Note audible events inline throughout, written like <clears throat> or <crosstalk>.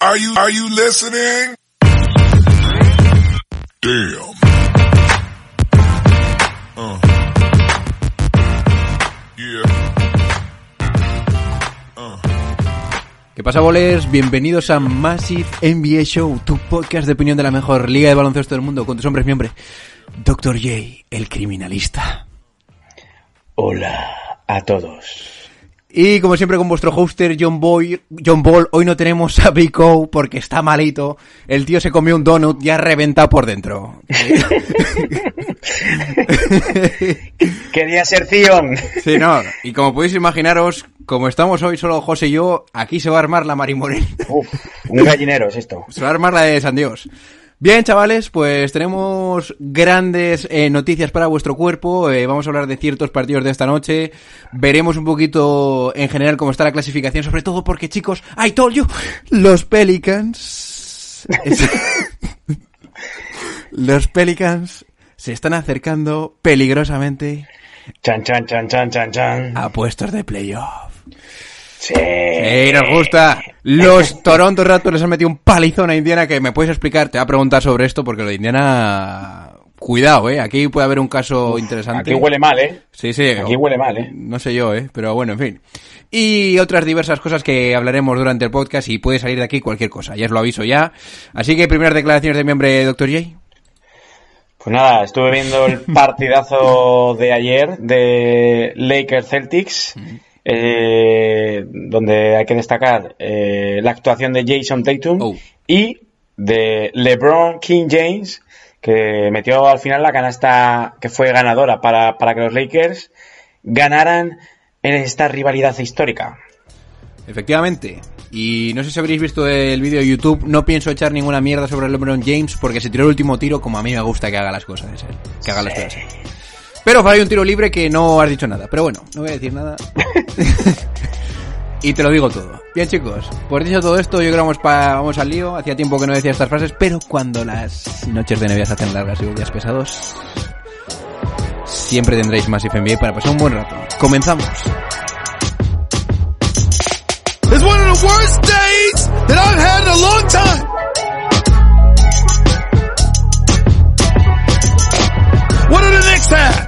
Are you are you listening? Damn. Uh. Yeah. ¿Qué pasa, bolers? Bienvenidos a Massive NBA Show, tu podcast de opinión de la mejor liga de baloncesto del mundo, con tus hombres miembros. Dr. J, el criminalista. Hola a todos. Y como siempre con vuestro hoster John Boy, John Ball, hoy no tenemos a Big O porque está malito. El tío se comió un donut y ha reventado por dentro. <laughs> Quería ser Zion. Sí, no. Y como podéis imaginaros, como estamos hoy solo José y yo, aquí se va a armar la marimorena. Uf, un gallinero es esto. Se va a armar la de San Dios. Bien, chavales, pues tenemos grandes eh, noticias para vuestro cuerpo. Eh, vamos a hablar de ciertos partidos de esta noche. Veremos un poquito en general cómo está la clasificación, sobre todo porque, chicos, I told you, los Pelicans. es- <laughs> los Pelicans se están acercando peligrosamente Chan, chan, chan, chan, chan, chan. a puestos de playoff. Sí. ¡Ey, nos gusta! Los Toronto Raptors les han metido un palizón a Indiana que me puedes explicar, te voy a preguntar sobre esto porque lo de Indiana... Cuidado, eh, aquí puede haber un caso interesante. Aquí huele mal, ¿eh? Sí, sí. Aquí huele mal, ¿eh? No sé yo, eh, pero bueno, en fin. Y otras diversas cosas que hablaremos durante el podcast y puede salir de aquí cualquier cosa, ya os lo aviso ya. Así que primeras declaraciones de miembro Dr. J. Pues nada, estuve viendo el partidazo de ayer de Lakers Celtics, eh, donde hay que destacar eh, la actuación de Jason Tatum Oh. y de LeBron King James, que metió al final la canasta que fue ganadora para, para que los Lakers ganaran en esta rivalidad histórica. Efectivamente. Y no sé si habréis visto el vídeo de YouTube, no pienso echar ninguna mierda sobre LeBron James porque se tiró el último tiro como a mí me gusta que haga las cosas, que haga las cosas. Pero hay un tiro libre que no has dicho nada. Pero bueno, no voy a decir nada. <laughs> y te lo digo todo. Bien chicos, pues dicho todo esto, yo creo que vamos, pa- vamos al lío. Hacía tiempo que no decía estas frases, pero cuando las noches de Navidad se hacen largas y los días pesados, siempre tendréis más FNBA para pasar un buen rato. Comenzamos. It's one of the worst days that I've had in a long time. What do the Knicks have?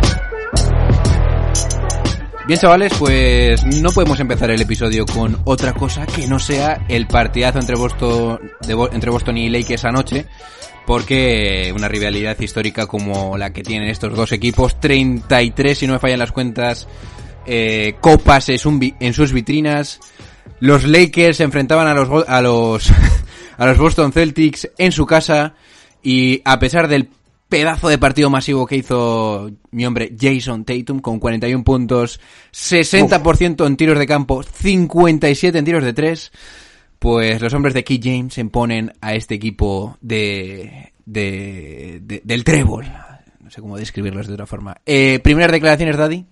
Bien chavales, pues no podemos empezar el episodio con otra cosa que no sea el partidazo entre Boston, entre Boston y Lakers anoche, porque una rivalidad histórica como la que tienen estos dos equipos, 33 si no me fallan las cuentas, eh, copas en, sus vitrinas, los Lakers se enfrentaban a los, a los, <laughs> a los Boston Celtics en su casa y a pesar del pedazo de partido masivo que hizo mi hombre Jason Tatum con 41 puntos, 60% en tiros de campo, 57 en tiros de 3, pues los hombres de Key James se imponen a este equipo de, de, de- del trébol. No sé cómo describirlos de otra forma. Eh, primeras declaraciones, Daddy.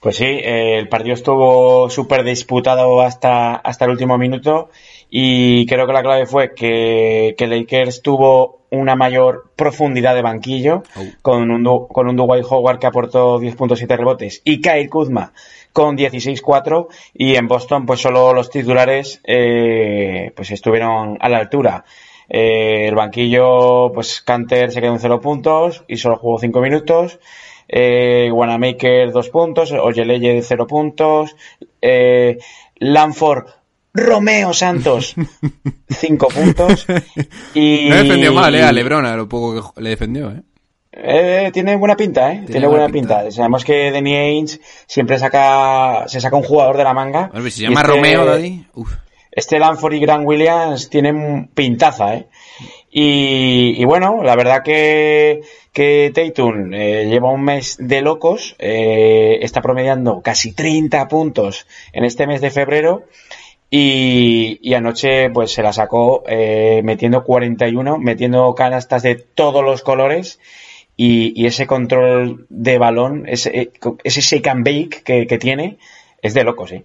Pues sí, eh, el partido estuvo súper disputado hasta, hasta el último minuto y creo que la clave fue que, que Lakers tuvo una mayor profundidad de banquillo Oh. con un, con un Dwight Howard que aportó 10.7 rebotes y Kyle Kuzma con 16-4 y en Boston pues solo los titulares eh, pues estuvieron a la altura. Eh, el banquillo, pues Canter se quedó en 0 puntos y solo jugó 5 minutos. Eh, Wanamaker 2 puntos, Oyeleye 0 puntos. Eh, Lanford Romeo Santos, <laughs> 5 puntos. Y, No defendió mal, eh, a Lebron, a lo poco que le defendió, eh. Eh, tiene buena pinta, ¿eh? Tiene, buena, pinta. Sabemos que Danny Ainge siempre saca, se saca un jugador de la manga. Bueno, pues si se llama este- Romeo, Daddy. Uf. Este Lanford y Grant Williams tienen pintaza, ¿eh? Y, y bueno, la verdad que, que Tatum eh, lleva un mes de locos, eh, está promediando casi 30 puntos en este mes de febrero y, y anoche pues se la sacó eh, metiendo 41, metiendo canastas de todos los colores y, y ese control de balón, ese, ese shake and bake que, que tiene, es de locos, ¿eh?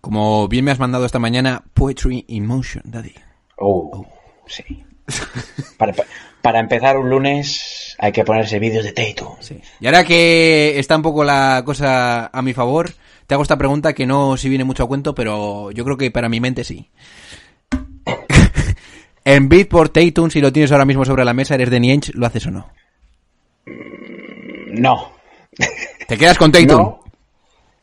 Como bien me has mandado esta mañana, Poetry in Motion, Daddy. Oh, sí. <laughs> Para, para empezar un lunes hay que ponerse vídeos de Tatum. Sí. Y ahora que está un poco la cosa a mi favor, te hago esta pregunta que no si viene mucho a cuento, pero yo creo que para mi mente sí. <laughs> en bid por Tatum, si lo tienes ahora mismo sobre la mesa, eres de Niench, ¿lo haces o no? No. ¿Te quedas con Tatum? No.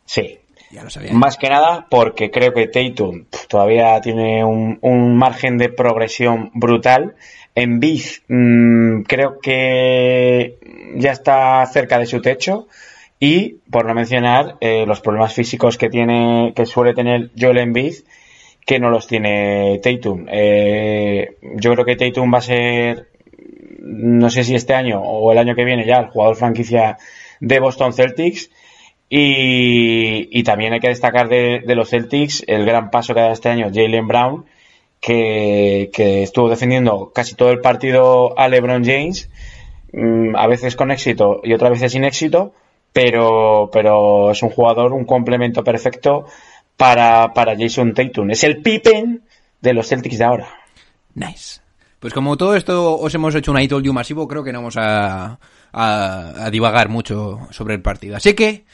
Sí. Ya lo sabía. Más que nada porque creo que Tatum todavía tiene un, un margen de progresión brutal. En Biz creo que ya está cerca de su techo. Y por no mencionar eh, los problemas físicos que tiene, que suele tener Joel Embiid, que no los tiene Tatum. Eh, yo creo que Tatum va a ser, no sé si este año o el año que viene ya, el jugador franquicia de Boston Celtics. Y, también hay que destacar de, de los Celtics el gran paso que ha dado este año Jalen Brown, que, que estuvo defendiendo casi todo el partido a LeBron James, mm, a veces con éxito y otras veces sin éxito, pero, pero es un jugador, un complemento perfecto para, para Jason Tatum. Es el Pippen de los Celtics de ahora. Nice. Pues como todo esto os hemos hecho un I told you masivo, creo que no vamos a, a, a divagar mucho sobre el partido. Así que,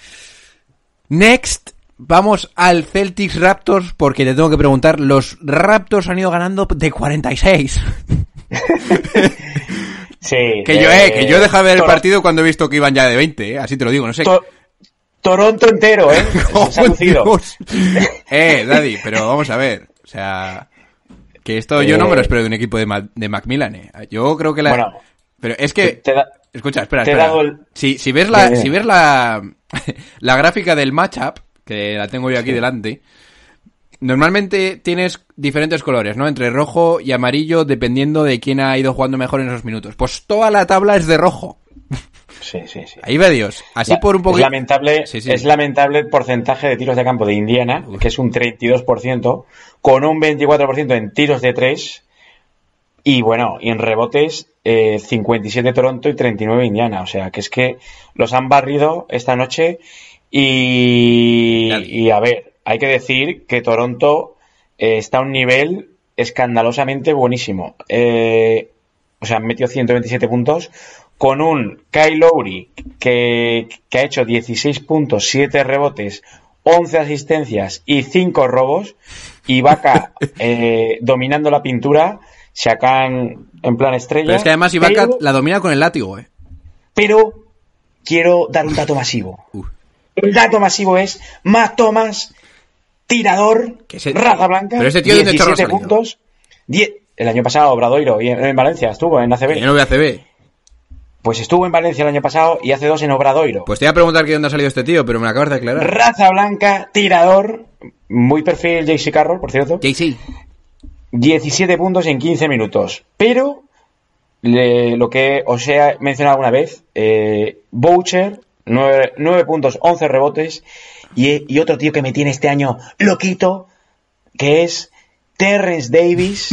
next, vamos al Celtics Raptors, porque te tengo que preguntar, los Raptors han ido ganando de 46. <laughs> Sí, Que yo, eh, que yo he dejado de ver el partido cuando he visto que iban ya de 20, eh, así te lo digo, no sé. To- Toronto entero, ¿eh? <laughs> ¡Oh. Dios! Eh, Daddy, pero vamos a ver. O sea, que esto yo no me lo Eh, espero de un equipo de, Ma- de Macmillan, eh. Yo creo que la... Bueno, pero es que... te da- Escucha, espera, espera. el- Si, si ves la, si ves la, <laughs> la gráfica del matchup, que la tengo yo aquí delante, normalmente tienes diferentes colores, ¿no? Entre rojo y amarillo, dependiendo de quién ha ido jugando mejor en esos minutos. Pues toda la tabla es de rojo. Sí, sí, sí. Ahí va Dios. Así La- por un poco. Es lamentable, Sí, sí. es lamentable el porcentaje de tiros de campo de Indiana, que es un 32%, con un 24% en tiros de 3. Y bueno, y en rebotes, eh, 57 Toronto y 39 Indiana. O sea, que es que los han barrido esta noche. Y a ver, hay que decir que Toronto eh, está a un nivel escandalosamente buenísimo. Eh, o sea, han metido 127 puntos con un Kyle Lowry que, que ha hecho 16 puntos, 7 rebotes, 11 asistencias y 5 robos. Y Vaca <laughs> eh, dominando la pintura, sacan en plan estrella. Pero es que además Ibaka pero- la domina con el látigo, eh. pero quiero dar un dato masivo. Uf. El dato masivo es Matt Thomas, tirador, Que ese- raza blanca, pero ese tío, ¿dónde chorro ha 17 salido? puntos. 10 el año pasado, Obradoiro, y en, en Valencia estuvo, en ACB. Voy CB. Pues estuvo en Valencia el año pasado y hace dos en Obradoiro. Pues te iba a preguntar que dónde ha salido este tío, pero me lo acabas de aclarar. Raza blanca, tirador, muy perfil JC Carroll, por cierto. JC. 17 puntos en 15 minutos. Pero le- lo que os he mencionado alguna vez, eh, Boucher, 9, puntos, 11 rebotes. Y, y otro tío que me tiene este año loquito, que es Terrence Davis.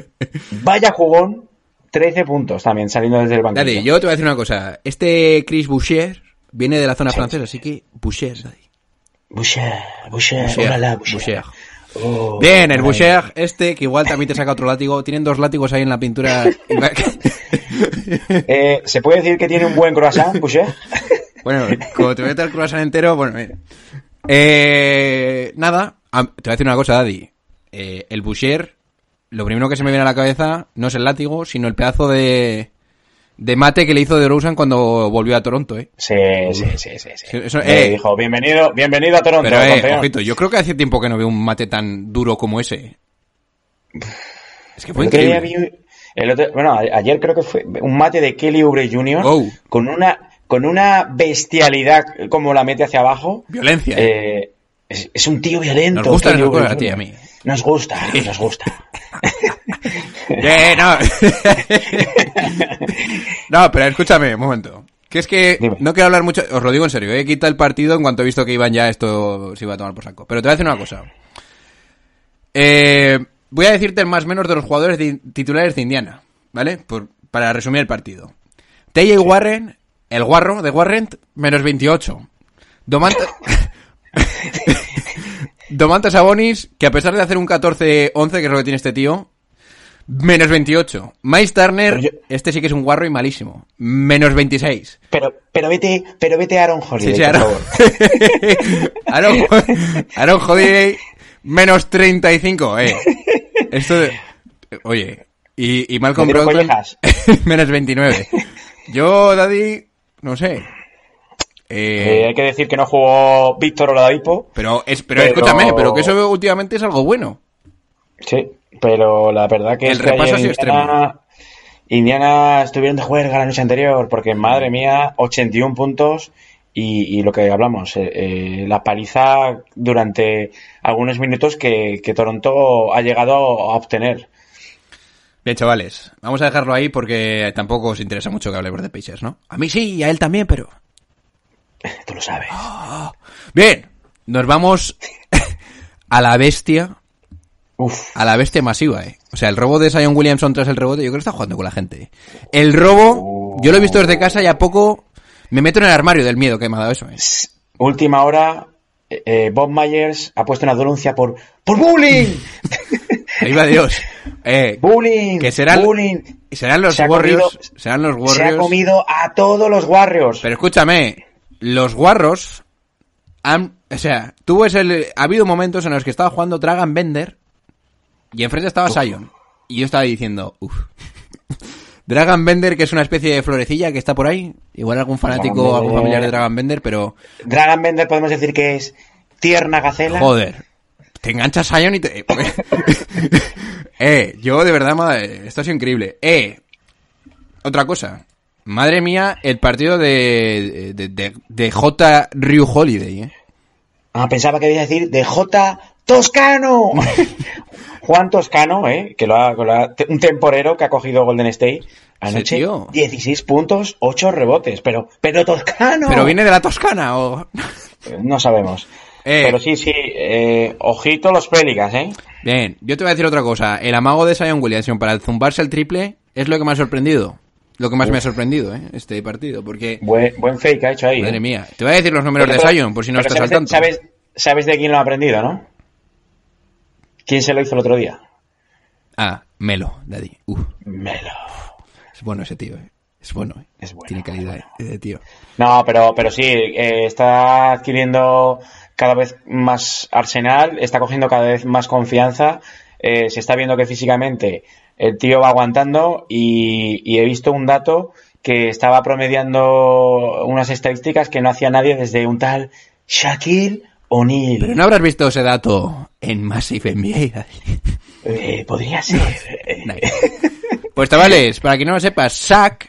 <laughs> Vaya jugón, 13 puntos también saliendo desde el banquillo. Daddy, yo te voy a decir una cosa. Este Chris Boucher viene de la zona Sí. francesa, así que Boucher, Daddy. Boucher, Boucher, Boucher, Boucher. Boucher. Oh, Bien, el. Boucher, este, que igual también te saca otro látigo. Tienen dos látigos ahí en la pintura. <laughs> <laughs> Eh, ¿Se puede decir que tiene un buen croissant, Boucher? Bueno, como te meto el croissant entero, bueno, mira. Eh, nada, te voy a decir una cosa, Daddy. Eh, el Boucher, lo primero que se me viene a la cabeza no es el látigo, sino el pedazo de, de mate que le hizo de Rosen cuando volvió a Toronto, ¿eh? Sí, sí, sí, sí. sí. Eso- eh. dijo, bienvenido, bienvenido a Toronto, Pero, eh, campeón". ojito, yo creo que hace tiempo que no veo un mate tan duro como ese. Es que fue increíble. vi- el otro- bueno, a- ayer creo que fue un mate de Kelly Oubre Jr. Oh. con una con una bestialidad como la mete hacia abajo. Violencia, ¿eh? Eh, es, es un tío violento. Nos Oubre cosas a ti a mí. Nos gusta, nos gusta. <laughs> Eh, no. <laughs> no, pero escúchame, un momento. Que es que Dime. no quiero hablar mucho, os lo digo en serio, he quitado el partido en cuanto he visto que iban ya esto se iba a tomar por saco. Pero te voy a decir una cosa. Eh, voy a decirte el más menos de los jugadores de- titulares de Indiana, ¿vale? Por- para resumir el partido. TJ Warren, el guarro de Warren, menos 28. Domanta... <laughs> Domantas Sabonis, que a pesar de hacer un 14-11, que es lo que tiene este tío, menos 28. Miles Turner, yo- este sí que es un guarro y malísimo, menos 26. Pero, pero vete, pero vete a Aaron Holiday, Sí, sí, por Aaron, favor. <laughs> Aaron, Aaron Holiday, menos 35, eh. Esto, de- oye, y, y Malcolm ¿Me tiro Brogdon, <laughs> menos 29. Yo, Daddy, no sé. Eh, Eh, hay que decir que no jugó Víctor Oladipo. pero, es, pero, pero- escúchame, pero que eso últimamente es algo bueno. Sí, pero la verdad que El es que repaso ayer ha sido Indiana, Indiana estuvieron de juerga la noche anterior, porque madre mía, 81 puntos y, y lo que hablamos, eh, eh, la paliza durante algunos minutos que, que Toronto ha llegado a obtener. Bien, chavales, vamos a dejarlo ahí porque tampoco os interesa mucho que hablemos de Pacers, ¿no? A mí sí, y a él también, pero... <laughs> Tú lo sabes. <gasps> Bien, nos vamos <laughs> a la bestia, Uf, a la bestia masiva, ¿eh? O sea, el robo de Zion Williamson tras el rebote, yo creo que está jugando con la gente. ¿eh? El robo, yo lo he visto desde casa y a poco me meto en el armario del miedo que me ha dado eso, ¿eh? última hora, eh, eh, Bob Myers ha puesto una denuncia por, por bullying. <laughs> Ahí va Dios. Eh, bullying. que serán, bullying. serán los Se Warriors, comido- serán los Se ha Warriors. comido a todos los Warriors. Pero escúchame, los guarros han, o sea, tú ves el, ha habido momentos en los que estaba jugando Dragon Bender y enfrente estaba Sion. Y yo estaba diciendo, uff. <laughs> Dragon Bender, que es una especie de florecilla que está por ahí. Igual algún fanático, Dragon algún familiar de Dragon Bender, pero Dragon Bender podemos decir que es tierna gacela. joder. Te enganchas Sion y te... <laughs> <laughs> eh, yo de verdad, madre, esto ha sido increíble. Eh, otra cosa. Madre mía, el partido de, de, de, de J. Ryu Holiday, eh. Ah, pensaba que ibas a decir de J. Toscano. <laughs> Juan Toscano, ¿eh? que lo ha, que lo ha- un temporero que ha cogido Golden State anoche. tío. 16 puntos, 8 rebotes. Pero, pero Toscano. Pero viene de la Toscana o... No sabemos. Eh. Pero sí, sí. eh, ojito los Pelicans, ¿eh? Bien, yo te voy a decir otra cosa. El amago de Zion Williamson para zumbarse el triple es lo que me ha sorprendido. Lo que más me ha sorprendido, ¿eh? Este partido. Porque, Buen, buen fake ha hecho ahí. madre ¿eh? mía. Te voy a decir los números de Zion, por si no estás al sabes, tanto. ¿sabes, sabes de quién lo ha aprendido, no? ¿Quién se lo hizo el otro día? Ah, Melo, Daddy. Uf, Melo. es bueno ese tío, ¿eh? Es bueno, ¿eh? Es bueno, Tiene calidad, es eh, de tío. No, pero, pero sí, eh, está adquiriendo cada vez más arsenal, está cogiendo cada vez más confianza, eh, se está viendo que físicamente el tío va aguantando y, y he visto un dato que estaba promediando unas estadísticas que no hacía nadie desde un tal Shaquille O'Neal. Pero no habrás visto ese dato en Massive NBA. <laughs> Eh, podría ser. eh. Pues chavales, para que no lo sepas, Shaq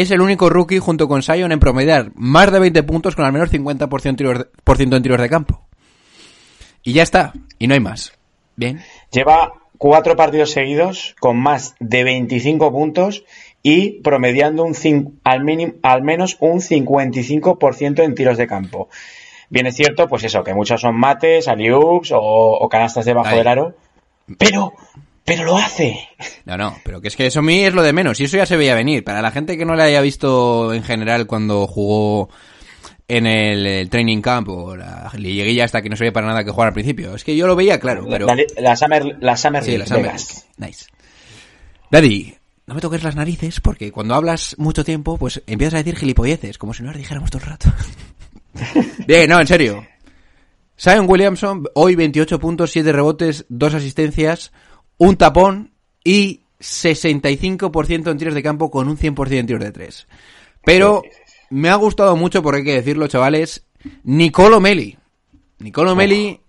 es el único rookie junto con Zion en promediar más de 20 puntos con al menos 50% tiros de- por ciento en tiros de campo. Y ya está, y no hay más. Bien. Lleva cuatro partidos seguidos con más de 25 puntos y promediando un al, minim- al menos un 55% en tiros de campo. Bien es cierto, pues eso, que muchos son mates, alley-oops o, o canastas debajo Ahí. del aro, pero, pero lo hace. No, no, pero que es que eso a mí es lo de menos, y eso ya se veía venir. Para la gente que no le haya visto en general cuando jugó en el, el training camp o la liguilla hasta que no se veía para nada que jugar al principio. Es que yo lo veía claro, pero... La, la Summer, la Summer Sí, League la Summer Vegas. Nice. Daddy, no me toques las narices porque cuando hablas mucho tiempo, pues empiezas a decir gilipolleces, como si no las dijéramos todo el rato. <laughs> Bien, no, en serio. Zion Williamson, hoy 28 puntos, 7 rebotes, 2 asistencias, un tapón y 65% en tiros de campo con un 100% en tiros de 3. Pero me ha gustado mucho, porque hay que decirlo, chavales, Nicolo Meli. Nicolo Meli,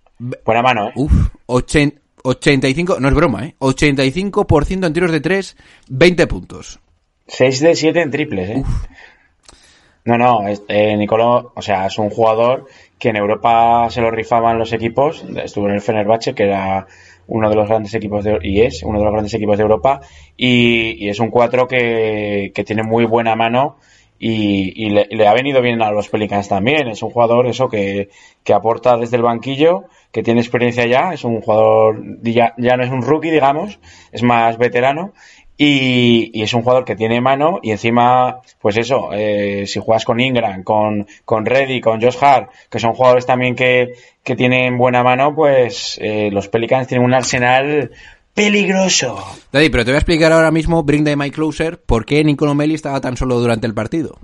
Buena mano, ¿eh? uff, 85, no es broma, ¿eh? 85% en tiros de 3, 20 puntos. 6 de 7 en triples, ¿eh? No, no, es- eh, Nicolò, o sea, es un jugador que en Europa se lo rifaban los equipos. Estuvo en el Fenerbahce, que era uno de los grandes equipos de, y es uno de los grandes equipos de Europa. Y, es un 4 que, que tiene muy buena mano y, y le, le ha venido bien a los Pelicans también. Es un jugador, eso, que, que aporta desde el banquillo, que tiene experiencia ya. Es un jugador, ya, ya no es un rookie, digamos, es más veterano. Y, y es un jugador que tiene mano y encima, pues eso, eh, si juegas con Ingram, con, con Reddy, con Josh Hart, que son jugadores también que, que tienen buena mano, pues eh, los Pelicans tienen un arsenal peligroso. Daddy, pero te voy a explicar ahora mismo, Bring the My Closer, por qué Nicolo Meli estaba tan solo durante el partido.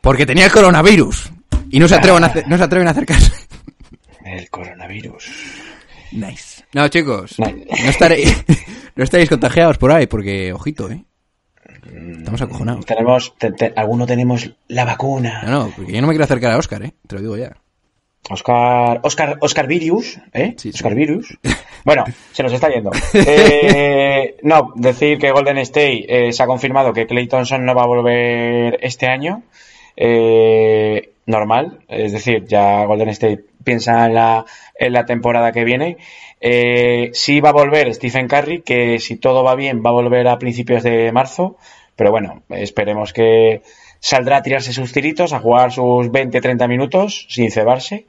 Porque tenía el coronavirus. Y no se <laughs> atreven a, no se atreven a acercarse. El coronavirus. Nice. No, chicos, no estaréis, <laughs> no estaréis contagiados por ahí, porque, ojito, eh. Estamos acojonados. Tenemos, te- te- alguno tenemos la vacuna. No, no, porque yo no me quiero acercar a Oscar, eh. Te lo digo ya. Oscar, Oscar, Oscar Virus, ¿eh? Sí, sí. Oscar Virus. Bueno, <laughs> se nos está yendo. Eh, no, decir que Golden State eh, se ha confirmado que Clay Thompson no va a volver este año. Eh, normal, es decir, ya Golden State piensa en la, en la temporada que viene. Eh, sí va a volver Stephen Curry, que si todo va bien va a volver a principios de marzo. Pero bueno, esperemos que saldrá a tirarse sus tiritos, a jugar sus 20-30 minutos sin cebarse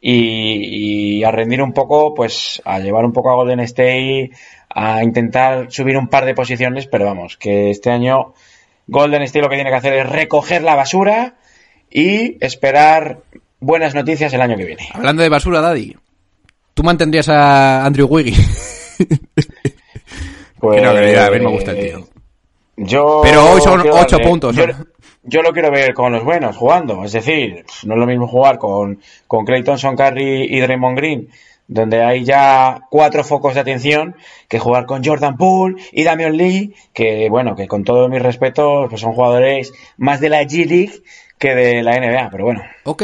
y, y a rendir un poco, pues a llevar un poco a Golden State, a intentar subir un par de posiciones, pero vamos, que este año Golden State lo que tiene que hacer es recoger la basura y esperar buenas noticias el año que viene. Hablando de basura, Daddy, ¿tú mantendrías a Andrew Wiggins? <laughs> Pues, no, a me gusta el tío. Yo Pero hoy son quiero ocho darle- puntos, Yo, ¿no? yo lo quiero ver con los buenos jugando. Es decir, no es lo mismo jugar con, con Clay Thompson, Curry y Draymond Green, donde hay ya cuatro focos de atención, que jugar con Jordan Poole y Damian Lee, que bueno, que con todo mi respeto, pues son jugadores más de la G League que de la NBA, pero bueno. Ok.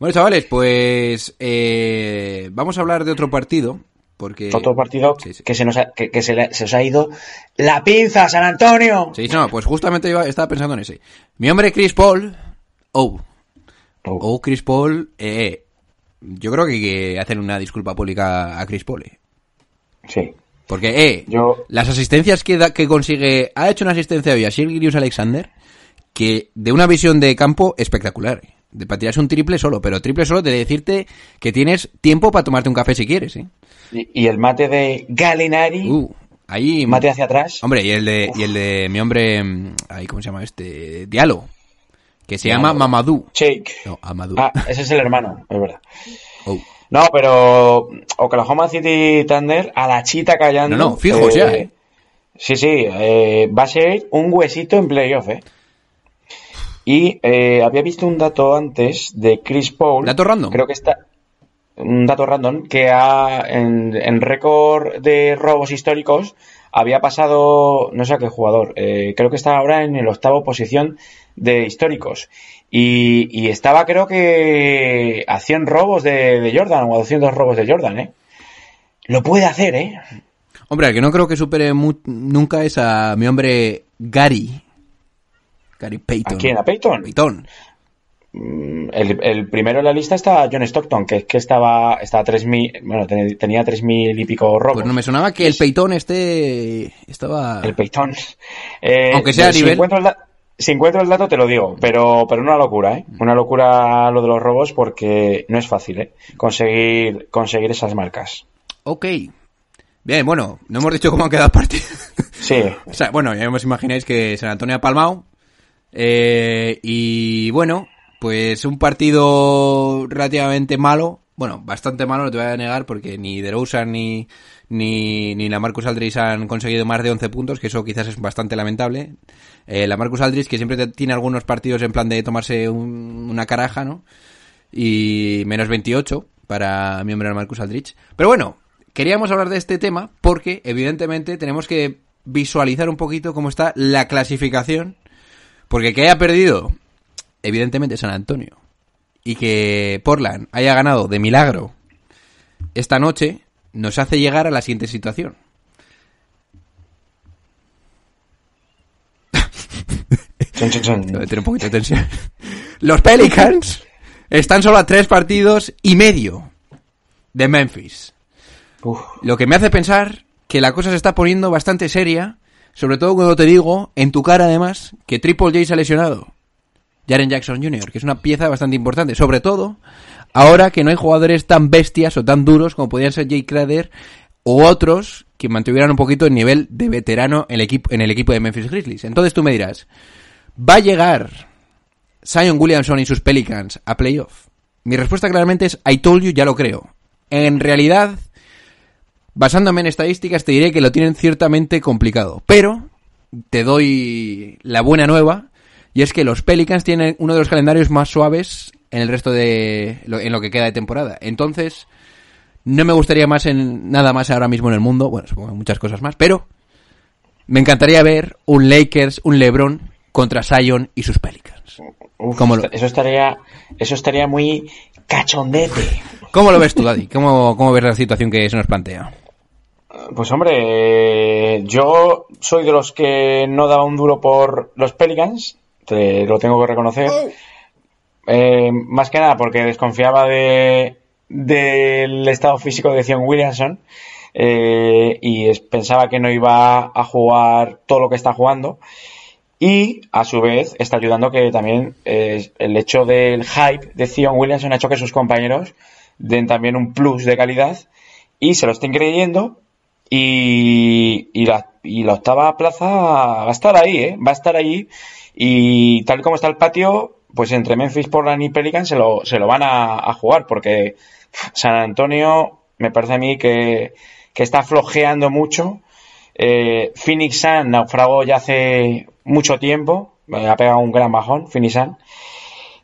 Bueno, chavales, pues eh, vamos a hablar de otro partido. Porque... Otro partido Sí, sí. que se nos ha, que, que se, le- se os ha ido la pinza, San Antonio. Sí, no, pues justamente iba- estaba pensando en ese. Mi hombre Chris Paul. Oh. Oh. Oh, Chris Paul. Eh, yo creo que hay que hacer una disculpa pública a Chris Paul. eh. Sí. Porque, eh, Yo- las asistencias que, da- que consigue. Ha hecho una asistencia hoy a Sir Gilius Alexander. Que de una visión de campo espectacular. eh. De para tirarse un triple solo. Pero triple solo de decirte que tienes tiempo para tomarte un café si quieres, eh. Y, y el mate de Galinari, Uh, ahí. mate hacia atrás. Hombre, y el de, y el de mi hombre, mm, ay, ¿cómo se llama este? Diallo, que se llama Mamadou. Shake. No, Amadou. Ah, ese es el hermano, es verdad. Oh. No, pero Oklahoma City Thunder a la chita callando. No, no, fijos ya, ¿eh? Sí, sí, eh, va a ser un huesito en playoff, ¿eh? Y eh, había visto un dato antes de Chris Paul. ¿Dato random? Creo que está. Un dato random que ha en, en récord de robos históricos había pasado, no sé a qué jugador, eh, creo que está ahora en el octavo posición de históricos. Y, y estaba creo que a 100 robos de, de Jordan o a 200 robos de Jordan, ¿eh? Lo puede hacer, ¿eh? Hombre, que no creo que supere mu- nunca es a mi hombre Gary. Gary Payton. ¿A quién? ¿A Peyton? Payton. El, el primero en la lista está John Stockton, que es que estaba, estaba 3.000, bueno, ten- tenía 3.000 y pico robos. Pues no me sonaba que el Payton este estaba... El Peyton. Eh, Aunque sea a si nivel- Encuentro el si encuentro el dato te lo digo, pero, pero una locura, ¿eh? Una locura lo de los robos porque no es fácil, ¿eh? Conseguir, conseguir esas marcas. Ok. Bien, bueno, no hemos dicho cómo han quedado el partido. Sí. <laughs> O sea, bueno, ya os imagináis que San Antonio ha palmado. Eh, y bueno, pues un partido relativamente malo. Bueno, bastante malo, no te voy a negar, porque ni DeRozan ni, ni, ni la Marcus Aldridge han conseguido más de 11 puntos, que eso quizás es bastante lamentable. Eh, la Marcus Aldridge, que siempre tiene algunos partidos en plan de tomarse un- una caraja, ¿no? y menos 28 para mi hombre Marcus Aldrich. Pero bueno, queríamos hablar de este tema porque evidentemente tenemos que visualizar un poquito cómo está la clasificación. Porque que haya perdido, evidentemente, San Antonio. Y que Portland haya ganado de milagro esta noche, nos hace llegar a la siguiente situación. <laughs> Un poquito de tensión. Los Pelicans están solo a tres partidos y medio de Memphis. Uf. Lo que me hace pensar que la cosa se está poniendo bastante seria, sobre todo cuando te digo, en tu cara además, que Triple J se ha lesionado. Jaren Jackson Jr., que es una pieza bastante importante, sobre todo ahora que no hay jugadores tan bestias o tan duros como podían ser Jay Crowder o otros que mantuvieran un poquito el nivel de veterano en el equipo, en el equipo de Memphis Grizzlies. Entonces tú me dirás, ¿va a llegar Zion Williamson y sus Pelicans a playoff? Mi respuesta claramente es I told you, ya lo creo. En realidad, basándome en estadísticas, te diré que lo tienen ciertamente complicado. Pero te doy la buena nueva, y es que los Pelicans tienen uno de los calendarios más suaves en el resto de lo, en lo que queda de temporada. Entonces, no me gustaría más en nada más ahora mismo en el mundo, bueno, supongo muchas cosas más, pero me encantaría ver un Lakers, un LeBron contra Zion y sus Pelicans. Uf, ¿Cómo lo- Eso estaría, eso estaría muy cachondete. ¿Cómo lo ves tú, Daddy? ¿Cómo, cómo ves la situación que se nos plantea? Pues hombre, yo soy de los que no daba un duro por los Pelicans, te lo tengo que reconocer. Eh, más que nada porque desconfiaba de del estado físico de Zion Williamson eh, y es- pensaba que no iba a jugar todo lo que está jugando y a su vez está ayudando que también eh, el hecho del hype de Zion Williamson ha hecho que sus compañeros den también un plus de calidad y se lo estén creyendo y, y, la, y la octava plaza va a estar ahí, ¿eh? Va a estar ahí y tal como está el patio, pues entre Memphis, Portland y Pelican se lo, se lo van a, a jugar porque San Antonio me parece a mí que, que está flojeando mucho. Eh, Phoenix Sun naufragó ya hace mucho tiempo, ha pegado un gran bajón, Phoenix Sun.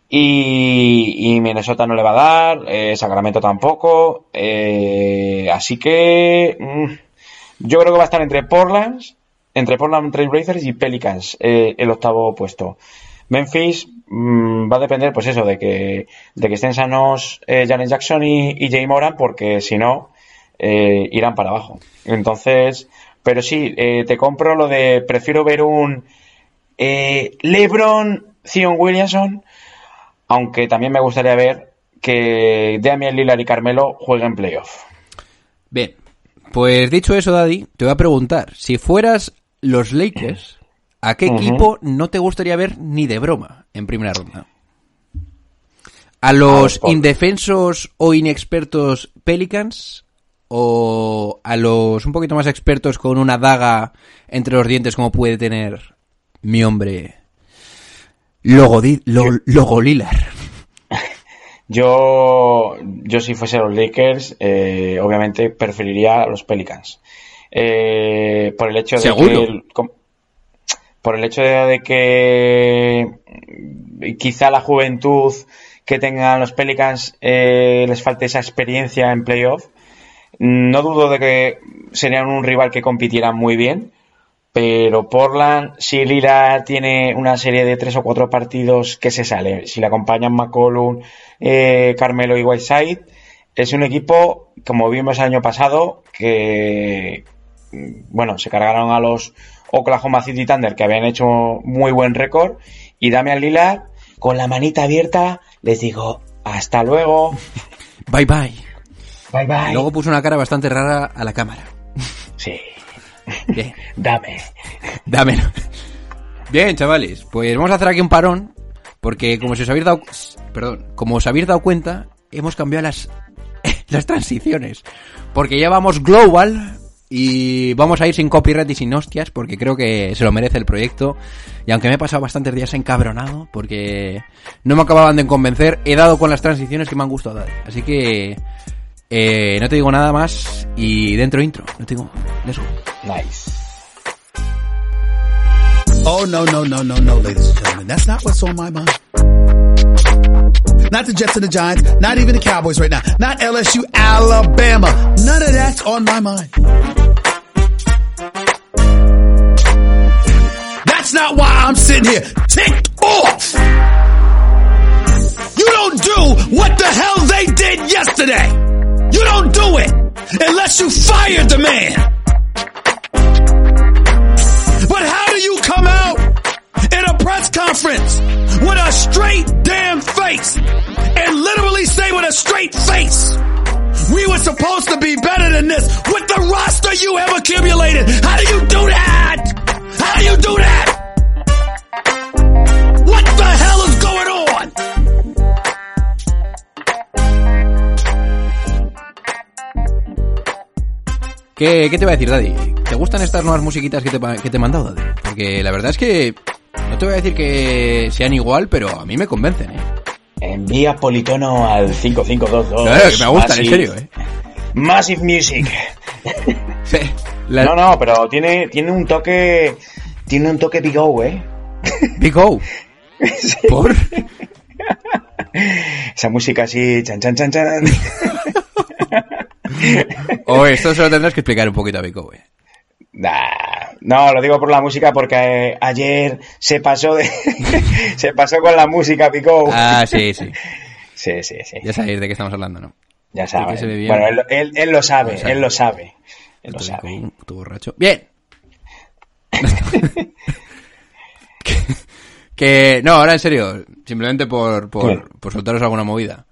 Y, y Minnesota no le va a dar, eh, Sacramento tampoco. eh, así que mm, yo creo que va a estar entre Portland, entre Portland Trail Blazers y Pelicans, eh, el octavo puesto. Memphis mm, va a depender, pues eso, de que, de que estén sanos eh, Jackson y, y Jay Moran, porque si no, eh, irán para abajo. Entonces, pero sí, eh, te compro lo de prefiero ver un LeBron, Zion Williamson, aunque también me gustaría ver que Damian Lillard y Carmelo jueguen playoff. Bien, pues dicho eso, Daddy, te voy a preguntar, si fueras los Lakers, ¿a qué equipo no te gustaría ver ni de broma en primera ronda? ¿A los indefensos o inexpertos Pelicans? ¿O a los un poquito más expertos con una daga entre los dientes como puede tener mi hombre Logo, Di- Lo- Logo Lillard? Yo, yo si fuese los Lakers, eh, obviamente preferiría a los Pelicans. Eh, por el hecho de ¿Seguro? que por el hecho de, de que mm, quizá la juventud que tengan los Pelicans eh, les falte esa experiencia en playoff. No dudo de que serían un rival que compitiera muy bien, pero Portland, si Lira tiene una serie de tres o cuatro partidos que se sale, si le acompañan McCollum, eh, Carmelo y Whiteside, es un equipo, como vimos el año pasado, que, mm, bueno, se cargaron a los Oklahoma City Thunder, que habían hecho muy buen récord, y Damian Lillard, con la manita abierta, les digo, hasta luego, Bye bye. bye bye. Luego puso una cara bastante rara a la cámara. Sí, Bien. <laughs> dame. Dámelo. Bien, chavales, pues vamos a hacer aquí un parón, porque como si os habéis dado, perdón, como os habéis dado cuenta, hemos cambiado las, <laughs> las transiciones, porque ya vamos global y vamos a ir sin copyright y sin hostias, porque creo que se lo merece el proyecto, y aunque me he pasado bastantes días encabronado, porque no me acababan de convencer, he dado con las transiciones que me han gustado dar, así que eh, no te digo nada más y dentro intro, no te digo, let's go. Nice. Oh, no, no, no, no, no, ladies and gentlemen. That's not what's on my mind. not the Jets and the Giants, not even the Cowboys right now, not LSU, Alabama. None of that's on my mind. That's not why I'm sitting here ticked off. You don't do what the hell they did yesterday. You don't do it unless you fired the man. But how do you come out in a press conference with a straight damn face and literally say with a straight face, we were supposed to be better than this with the roster you have accumulated. How do you do ¿Qué, qué te va a decir, Daddy? ¿Te gustan estas nuevas musiquitas que te, que te he mandado, Daddy? Porque la verdad es que no te voy a decir que sean igual, pero a mí me convencen, ¿eh? Envía politono al 5522. Claro, que me gustan, en serio, ¿eh? Massive Music. <laughs> Sí. La- No, no, pero tiene, tiene un toque. Tiene un toque Big O, ¿eh? Big O. <laughs> ¿Por? Esa música así, chan, chan, chan, chan. <laughs> <laughs> O esto se lo tendrás que explicar un poquito a Big O, ¿eh? Nah, no, lo digo por la música porque eh, ayer se pasó de. <laughs> se pasó con la música Big O. Ah, sí, sí. <laughs> Sí, sí, sí. Ya sabéis de qué estamos hablando, ¿no? Ya sabes. Bueno, él, él- él lo sabe, Lo sabe. él lo sabe. Él lo sabe. Puto borracho. Bien. que, que- no, ahora en serio, simplemente por, por, por soltaros alguna movida.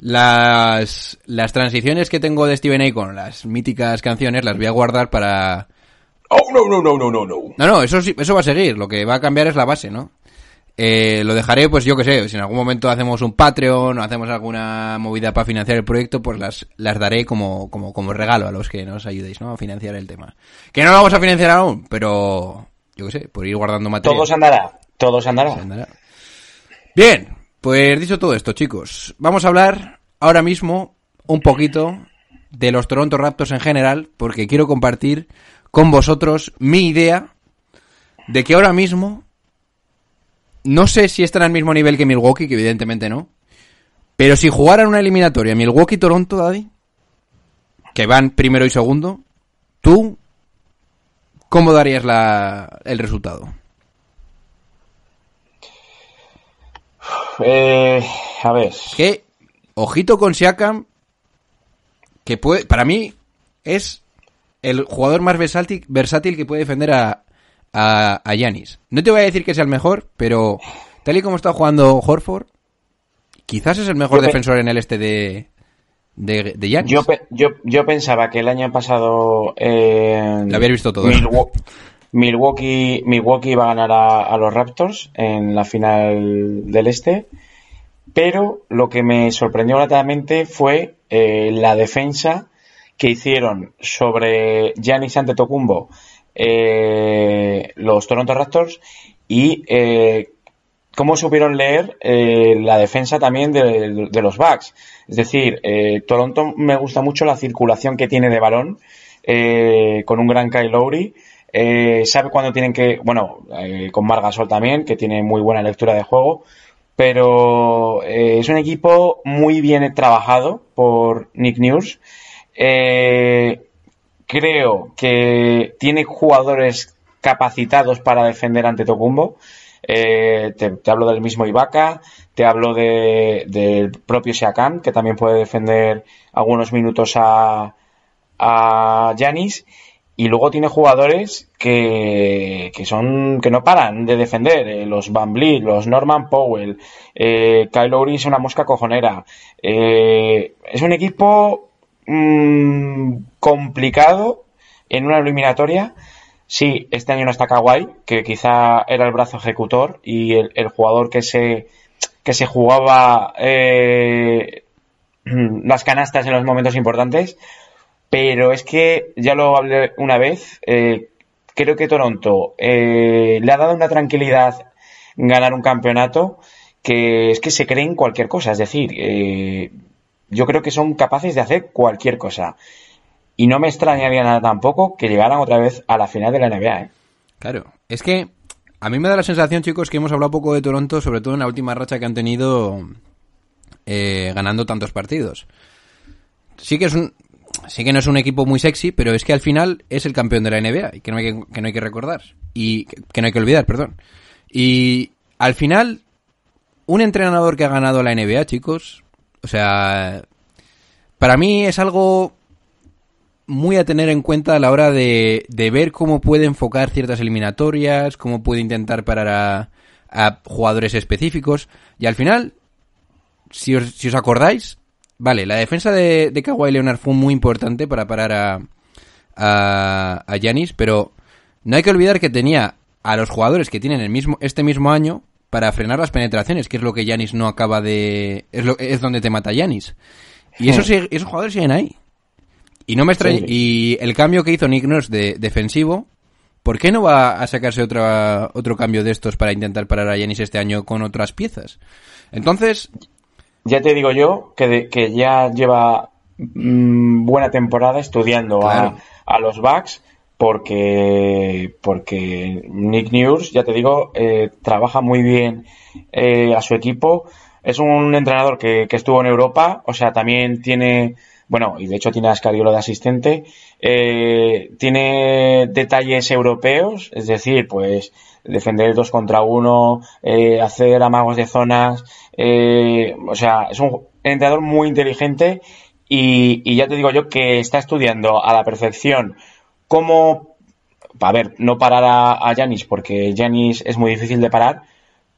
Las, las transiciones que tengo de Steven Aikon, las míticas canciones, las voy a guardar para... Oh, no, no, no, no, no, no. No, no, eso sí, eso va a seguir. Lo que va a cambiar es la base, ¿no? Eh, lo dejaré, pues yo que sé, si en algún momento hacemos un Patreon o hacemos alguna movida para financiar el proyecto, pues las, las daré como, como, como regalo a los que nos ayudéis, ¿no? A financiar el tema. Que no lo vamos a financiar aún, pero yo que sé, por ir guardando material. Todos andará, todos andará. Se andará. Bien, pues dicho todo esto, chicos, vamos a hablar ahora mismo un poquito de los Toronto Raptors en general, porque quiero compartir con vosotros mi idea de que ahora mismo no sé si están al mismo nivel que Milwaukee, que evidentemente no, pero si jugaran una eliminatoria Milwaukee-Toronto, Daddy, que van primero y segundo, tú, ¿cómo darías la, el resultado? Eh, a ver. que ojito con Siakam que puede para mí es el jugador más versátil, versátil que puede defender a a a Giannis. No te voy a decir que sea el mejor, pero tal y como está jugando Horford, quizás es el mejor Yo defensor en el este de de, de Giannis. Yo, yo, yo pensaba que el año pasado eh, Lo habías visto todo, Milwaukee, Milwaukee iba a ganar a, los Raptors en la final del este, pero lo que me sorprendió gratamente fue eh, la defensa que hicieron sobre Giannis Antetokounmpo eh, los Toronto Raptors y eh, cómo supieron leer eh, la defensa también de, los Bucks. Es decir, eh, Toronto me gusta mucho la circulación que tiene de balón eh, con un gran Kyle Lowry. Eh, sabe cuándo tienen que, bueno, eh, con Margasol también, que tiene muy buena lectura de juego, pero eh, es un equipo muy bien trabajado por Nick Nurse. Eh, creo que tiene jugadores capacitados para defender ante Tocumbo. Te, te hablo del mismo Ibaka, te hablo de- del propio Siakam, que también puede defender algunos minutos a, a Giannis. Y luego tiene jugadores que, que son que no paran de defender. eh, los Van Vliet, los Norman Powell, eh, Kyle Lowry es una mosca cojonera. Eh, es un equipo mm, complicado en una eliminatoria. Sí, este año no está Kawhi, que quizá era el brazo ejecutor y el, el jugador que se, que se jugaba eh, <clears throat> las canastas en los momentos importantes. Pero es que, ya lo hablé una vez, eh, creo que Toronto eh, le ha dado una tranquilidad ganar un campeonato que es que se creen cualquier cosa. Es decir, eh, yo creo que son capaces de hacer cualquier cosa. Y no me extrañaría nada tampoco que llegaran otra vez a la final de la NBA. ¿eh? Claro, es que a mí me da la sensación, chicos, que hemos hablado poco de Toronto, sobre todo en la última racha que han tenido eh, ganando tantos partidos. Sí que es un, sí que no es un equipo muy sexy, pero es que al final es el campeón de la NBA y que no hay que, que no hay que recordar y que, que no hay que olvidar, perdón. Y al final un entrenador que ha ganado la NBA, chicos, o sea, para mí es algo muy a tener en cuenta a la hora de, de ver cómo puede enfocar ciertas eliminatorias, cómo puede intentar parar a, a jugadores específicos. Y al final, si os, si os acordáis, vale, la defensa de, de Kawhi Leonard fue muy importante para parar a, a, a Giannis, pero no hay que olvidar que tenía a los jugadores que tienen el mismo, este mismo año para frenar las penetraciones, que es lo que Yanis no acaba de... Es, lo, es donde te mata Yanis. Y esos, esos jugadores siguen ahí. Y no me extraña... Sí. Y el cambio que hizo Nick Nurse de defensivo, ¿por qué no va a sacarse otra, otro cambio de estos para intentar parar a Yanis este año con otras piezas? Entonces, Ya te digo yo que, de- que ya lleva mm, buena temporada estudiando Claro. a, a los Bucks porque, porque Nick Nurse, ya te digo, eh, trabaja muy bien eh, a su equipo. Es un entrenador que, que estuvo en Europa, o sea, también tiene, bueno, y de hecho tiene a Scariolo de asistente, eh, tiene detalles europeos, es decir, pues defender dos contra uno, eh, hacer amagos de zonas, eh, o sea, es un entrenador muy inteligente y, ya te digo yo que está estudiando a la perfección cómo, a ver, no parar a, Giannis porque Giannis es muy difícil de parar,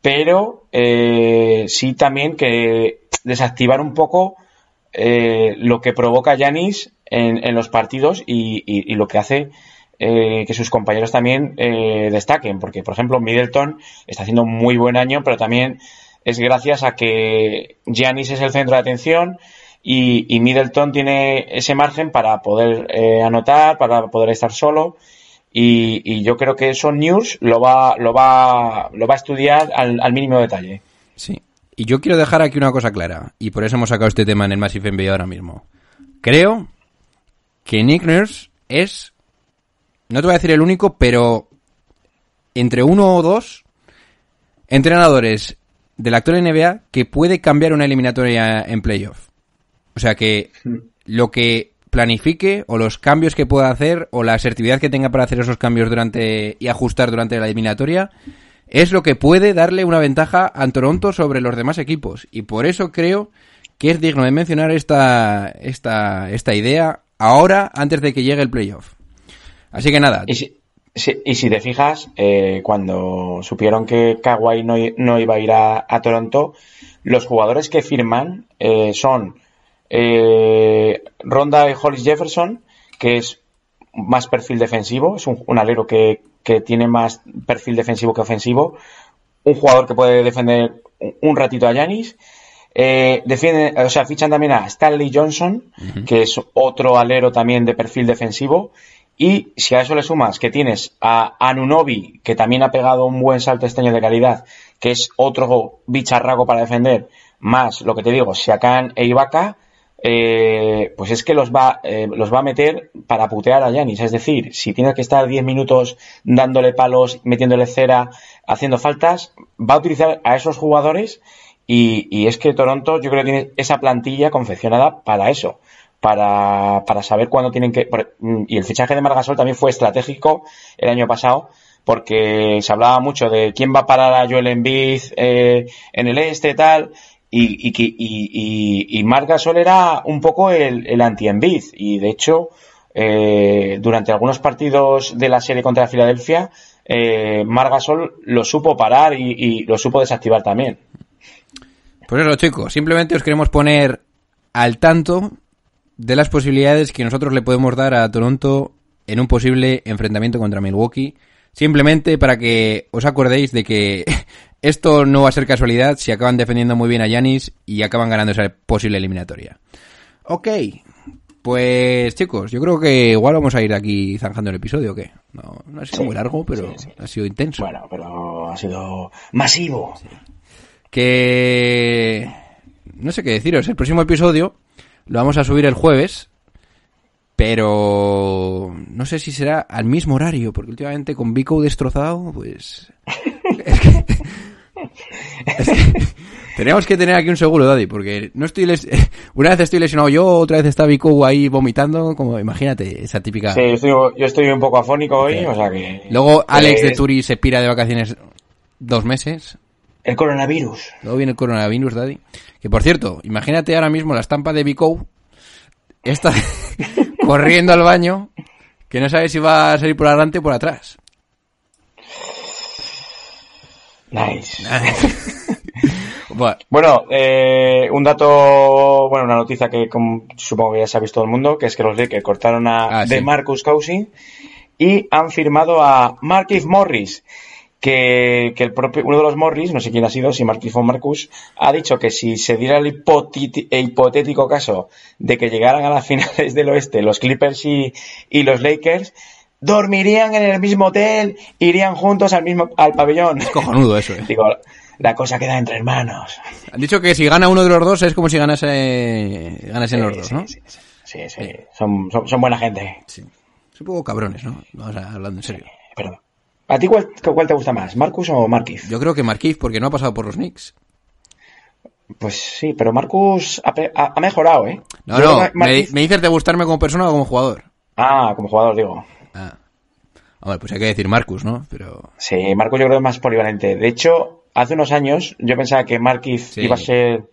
pero eh, sí también que desactivar un poco eh, lo que provoca Yanis en, en los partidos y, y- y lo que hace eh, que sus compañeros también eh, destaquen. Porque, por ejemplo, Middleton está haciendo un muy buen año, pero también es gracias a que Giannis es el centro de atención y, y Middleton tiene ese margen para poder eh, anotar, para poder estar solo. Y, y yo creo que eso News lo va, lo va, lo va a estudiar al, al mínimo detalle. Sí. Y yo quiero dejar aquí una cosa clara, y por eso hemos sacado este tema en el Massive NBA ahora mismo. Creo que Nick Nurse es, no te voy a decir el único, pero entre uno o dos entrenadores de la actual NBA que puede cambiar una eliminatoria en playoff. O sea que lo que planifique o los cambios que pueda hacer o la asertividad que tenga para hacer esos cambios durante y ajustar durante la eliminatoria es lo que puede darle una ventaja a Toronto sobre los demás equipos. Y por eso creo que es digno de mencionar esta, esta, esta idea ahora, antes de que llegue el playoff. Así que nada, Y si, y si te fijas, eh, cuando supieron que Kawhi no, no iba a ir a, a Toronto, los jugadores que firman eh, son eh, Ronda y Hollis Jefferson, que es más perfil defensivo, es un, un alero que, que tiene más perfil defensivo que ofensivo, un jugador que puede defender un, ratito a Yanis. Eh, defienden, o sea, fichan también a Stanley Johnson, que es otro alero también de perfil defensivo. Y si a eso le sumas que tienes a Anunobi, que también ha pegado un buen salto este año de calidad, que es otro bicharraco para defender, más lo que te digo, Siakam e Ibaka, eh, pues es que los va, eh, los va a meter para putear a Yanis. Es decir, si tiene que estar 10 minutos dándole palos, metiéndole cera, haciendo faltas, va a utilizar a esos jugadores y, y es que Toronto yo creo que tiene esa plantilla confeccionada para eso. Para, para saber cuándo tienen que... Y el fichaje de Margasol también fue estratégico el año pasado porque se hablaba mucho de quién va a parar a Joel Embiid eh, en el este tal y, y, y, y, y Marc Gasol era un poco el, el anti-Embiid y de hecho eh, durante algunos partidos de la serie contra Filadelfia eh, Marc Gasol lo supo parar y, y lo supo desactivar también. Pues eso, chicos, simplemente os queremos poner al tanto de las posibilidades que nosotros le podemos dar a Toronto en un posible enfrentamiento contra Milwaukee. Simplemente para que os acordéis de que <laughs> esto no va a ser casualidad si acaban defendiendo muy bien a Yanis y acaban ganando esa posible eliminatoria. Ok, pues chicos, yo creo que igual vamos a ir aquí zanjando el episodio, ¿o qué? No, no ha sido Sí, muy largo, pero sí, sí. ha sido intenso. Bueno, pero ha sido masivo. que no sé qué deciros. El próximo episodio lo vamos a subir el jueves, pero no sé si será al mismo horario, porque últimamente con Vico destrozado, pues es que, es que Tenemos que tener aquí un seguro, Daddy, porque no estoy les- una vez estoy lesionado yo, otra vez está Vico ahí vomitando, como imagínate, esa típica. Sí, yo estoy, yo estoy un poco afónico hoy, o sea que... Luego Alex de Eh, Turi se pira de vacaciones dos meses. El coronavirus. Luego viene el coronavirus, Daddy. Que por cierto, imagínate ahora mismo la estampa de Vico está <laughs> corriendo al baño, que no sabe si va a salir por adelante o por atrás. Nice. <laughs> Bueno, Bueno, eh, un dato, bueno, una noticia que como supongo que ya sabéis todo el mundo, que es que los Lakers cortaron a Ah, sí. de Marcus Cousins y han firmado a Marquis Morris, que, que el propio, uno de los Morris, no sé quién ha sido, si Marquis o Marcus, ha dicho que si se diera el hipotético caso de que llegaran a las <laughs> finales del oeste los Clippers y, y los Lakers, dormirían en el mismo hotel, irían juntos al mismo, al pabellón. cojonudo eso, eh. Digo, la cosa queda entre hermanos. Han dicho que si gana uno de los dos es como si ganase, ganasen los dos, sí, ¿no? Sí, sí, sí, sí. Son, son, son buena gente. Sí. Son un poco cabrones, ¿no? Vamos a hablando en serio. Perdón. ¿A ti cuál, cuál te gusta más, Marcus o Marquis? Yo creo que Marquise, porque no ha pasado por los Knicks. Pues sí, pero Marcus ha, ha- ha mejorado, ¿eh? No, Yo no, me, Marquis- me dices de gustarme como persona o como jugador. Ah, como jugador, digo. Ah. Hombre, pues hay que decir Marcus, ¿no? Pero... Sí, Marcus yo creo que es más polivalente. De hecho, hace unos años yo pensaba que Marquis Sí. iba a ser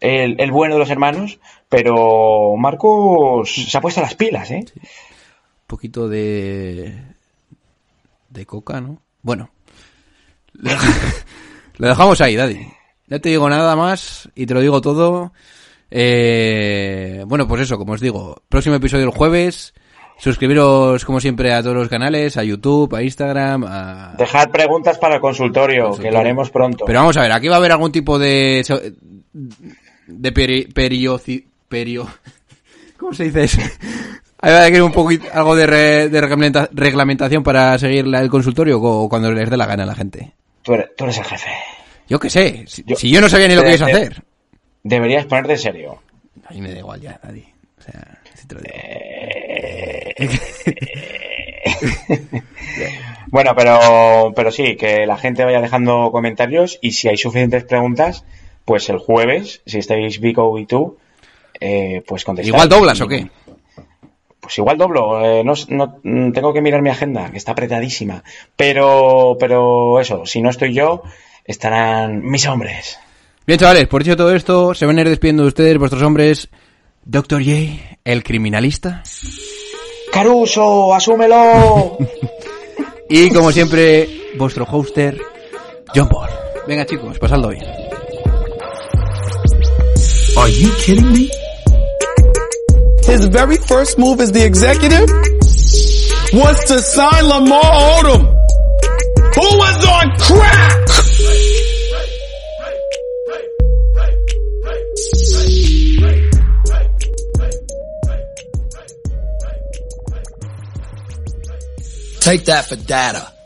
el, el bueno de los hermanos, pero Marcus se ha puesto las pilas, ¿eh? Un poquito de... De coca, ¿no? Bueno. Lo dej- <laughs> lo dejamos ahí, Daddy. No te digo nada más y te lo digo todo. Eh, bueno, pues eso, como os digo, próximo episodio el jueves. Suscribiros, como siempre, a todos los canales, a YouTube, a Instagram, a... Dejad preguntas para el consultorio, Consultorio. que lo haremos pronto. Pero vamos a ver, aquí va a haber algún tipo de... De peri... perioci- perio... <laughs> ¿Cómo se dice eso? Ahí va a haber un poquito, algo de, re- de reglamenta- reglamentación para seguir la- el consultorio o cuando les dé la gana a la gente. Tú eres, tú eres el jefe. Yo qué sé, si Yo- si yo no sabía ni lo que Eh, ibas a eh. hacer. Deberías ponerte en serio. A mí me da igual ya, nadie. O sea, si te lo digo. <laughs> Bueno, pero, pero sí, que la gente vaya dejando comentarios y si hay suficientes preguntas, pues el jueves, si estáis Vico y tú, eh, pues contestad. ¿Igual doblas o qué? Pues igual doblo, eh, no, no- mm, tengo que mirar mi agenda, que está apretadísima. Pero, pero eso, si no estoy yo, estarán mis hombres. Bien, chavales, por dicho todo esto, se van a ir despidiendo de ustedes, vuestros hombres, Dr. J, el criminalista. Caruso, asúmelo. <laughs> Y como siempre, vuestro hoster, John Paul. Venga chicos, pasadlo bien. Are you kidding me? His very first move as the executive was to sign Lamar Odom, who was on crack. Take that for data.